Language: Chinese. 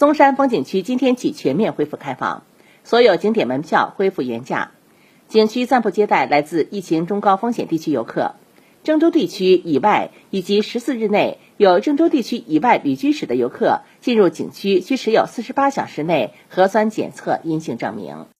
中山风景区今天起全面恢复开放所有景点门票恢复原价。景区暂不接待来自疫情中高风险地区游客郑州地区以外以及十四日内有郑州地区以外旅居史的游客进入景区需持有四十八小时内核酸检测阴性证明。